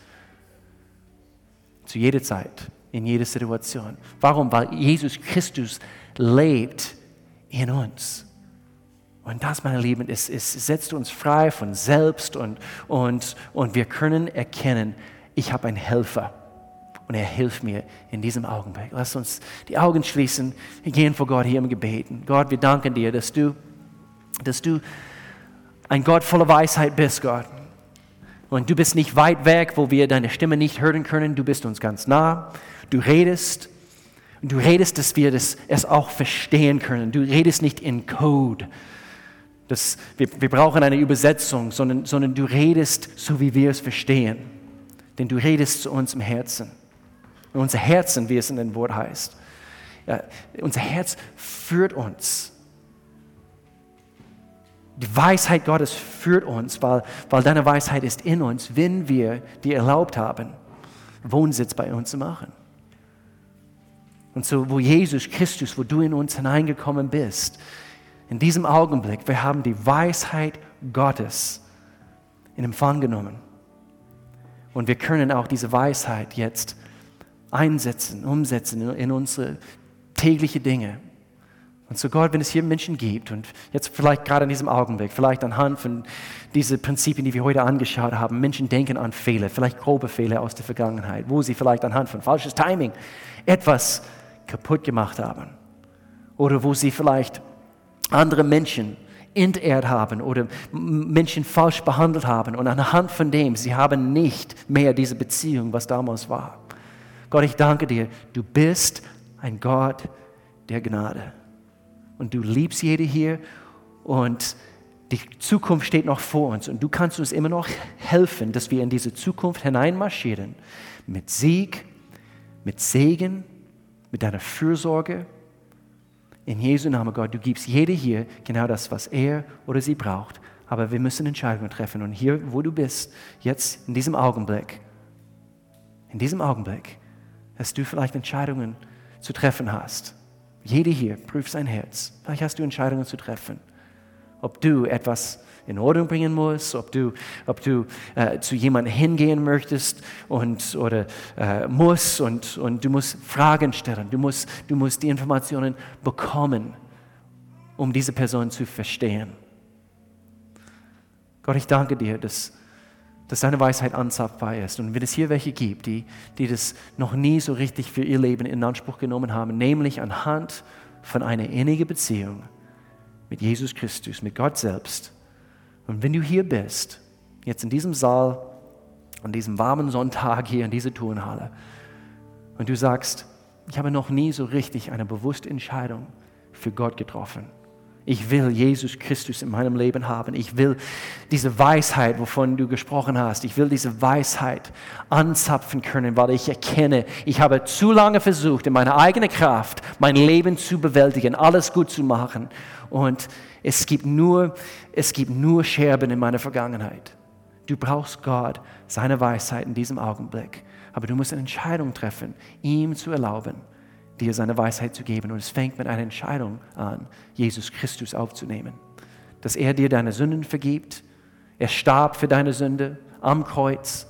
A: Zu jeder Zeit, in jeder Situation. Warum? Weil Jesus Christus lebt in uns. Und das, meine Lieben, es, es setzt uns frei von selbst und, und, und wir können erkennen, ich habe einen Helfer und er hilft mir in diesem Augenblick. Lass uns die Augen schließen. Wir gehen vor Gott hier im Gebeten. Gott, wir danken dir, dass du, dass du ein Gott voller Weisheit bist, Gott. Und du bist nicht weit weg, wo wir deine Stimme nicht hören können. Du bist uns ganz nah. Du redest. Und du redest, dass wir das, es auch verstehen können. Du redest nicht in Code. Das, wir, wir brauchen eine Übersetzung, sondern, sondern du redest so, wie wir es verstehen. Denn du redest zu uns im Herzen unser Herzen, wie es in dem Wort heißt. Ja, unser Herz führt uns. Die Weisheit Gottes führt uns, weil, weil deine Weisheit ist in uns, wenn wir die erlaubt haben, Wohnsitz bei uns zu machen. Und so, wo Jesus Christus, wo du in uns hineingekommen bist, in diesem Augenblick, wir haben die Weisheit Gottes in Empfang genommen. Und wir können auch diese Weisheit jetzt einsetzen, umsetzen in unsere tägliche Dinge. Und so Gott, wenn es hier Menschen gibt und jetzt vielleicht gerade in diesem Augenblick, vielleicht anhand von diesen Prinzipien, die wir heute angeschaut haben, Menschen denken an Fehler, vielleicht grobe Fehler aus der Vergangenheit, wo sie vielleicht anhand von falsches Timing etwas kaputt gemacht haben. Oder wo sie vielleicht andere Menschen entehrt haben oder Menschen falsch behandelt haben und anhand von dem, sie haben nicht mehr diese Beziehung, was damals war. Gott, ich danke dir, du bist ein Gott der Gnade. Und du liebst jede hier und die Zukunft steht noch vor uns und du kannst uns immer noch helfen, dass wir in diese Zukunft hineinmarschieren. Mit Sieg, mit Segen, mit deiner Fürsorge. In Jesu Namen, Gott, du gibst jede hier genau das, was er oder sie braucht. Aber wir müssen Entscheidungen treffen. Und hier, wo du bist, jetzt in diesem Augenblick, in diesem Augenblick, dass du vielleicht Entscheidungen zu treffen hast. Jede hier, prüf sein Herz. Vielleicht hast du Entscheidungen zu treffen. Ob du etwas in Ordnung bringen musst, ob du, ob du äh, zu jemandem hingehen möchtest und, oder äh, musst und, und du musst Fragen stellen, du musst, du musst die Informationen bekommen, um diese Person zu verstehen. Gott, ich danke dir, dass, dass deine Weisheit anzapfbar ist. Und wenn es hier welche gibt, die, die das noch nie so richtig für ihr Leben in Anspruch genommen haben, nämlich anhand von einer innigen Beziehung mit Jesus Christus, mit Gott selbst, und wenn du hier bist, jetzt in diesem Saal, an diesem warmen Sonntag hier in dieser Turnhalle, und du sagst, ich habe noch nie so richtig eine bewusste Entscheidung für Gott getroffen. Ich will Jesus Christus in meinem Leben haben. Ich will diese Weisheit, wovon du gesprochen hast, ich will diese Weisheit anzapfen können, weil ich erkenne, ich habe zu lange versucht, in meiner eigenen Kraft mein Leben zu bewältigen, alles gut zu machen. Und es gibt nur, es gibt nur Scherben in meiner Vergangenheit. Du brauchst Gott, seine Weisheit in diesem Augenblick. Aber du musst eine Entscheidung treffen, ihm zu erlauben, dir seine Weisheit zu geben. Und es fängt mit einer Entscheidung an, Jesus Christus aufzunehmen. Dass er dir deine Sünden vergibt. Er starb für deine Sünde am Kreuz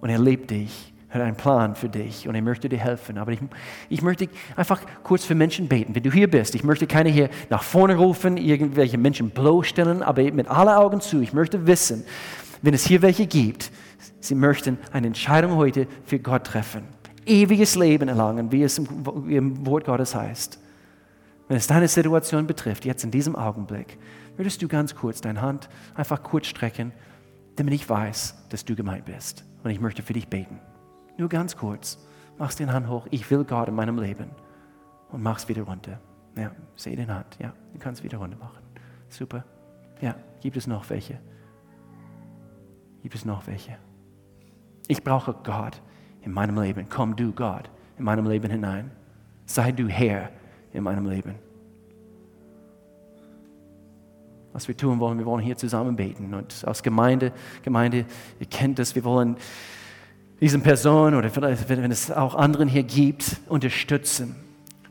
A: und er lebt dich hat einen Plan für dich und er möchte dir helfen. Aber ich, ich möchte einfach kurz für Menschen beten, wenn du hier bist. Ich möchte keine hier nach vorne rufen, irgendwelche Menschen bloßstellen, aber mit aller Augen zu. Ich möchte wissen, wenn es hier welche gibt, sie möchten eine Entscheidung heute für Gott treffen. Ewiges Leben erlangen, wie es im, im Wort Gottes heißt. Wenn es deine Situation betrifft, jetzt in diesem Augenblick, würdest du ganz kurz deine Hand einfach kurz strecken, damit ich weiß, dass du gemeint bist. Und ich möchte für dich beten. Nur ganz kurz. Machst den Hand hoch. Ich will Gott in meinem Leben. Und mach's wieder runter. Ja, sehe den Hand. Ja, du kannst wieder runter machen. Super. Ja, gibt es noch welche? Gibt es noch welche? Ich brauche Gott in meinem Leben. Komm du, Gott, in meinem Leben hinein. Sei du Herr in meinem Leben. Was wir tun wollen, wir wollen hier zusammen beten. Und als Gemeinde, Gemeinde, ihr kennt das, wir wollen diesen Person oder vielleicht, wenn es auch anderen hier gibt, unterstützen,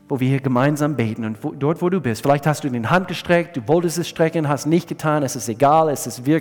A: wo wir hier gemeinsam beten und wo, dort, wo du bist. Vielleicht hast du den Hand gestreckt, du wolltest es strecken, hast nicht getan, es ist egal, es ist wirklich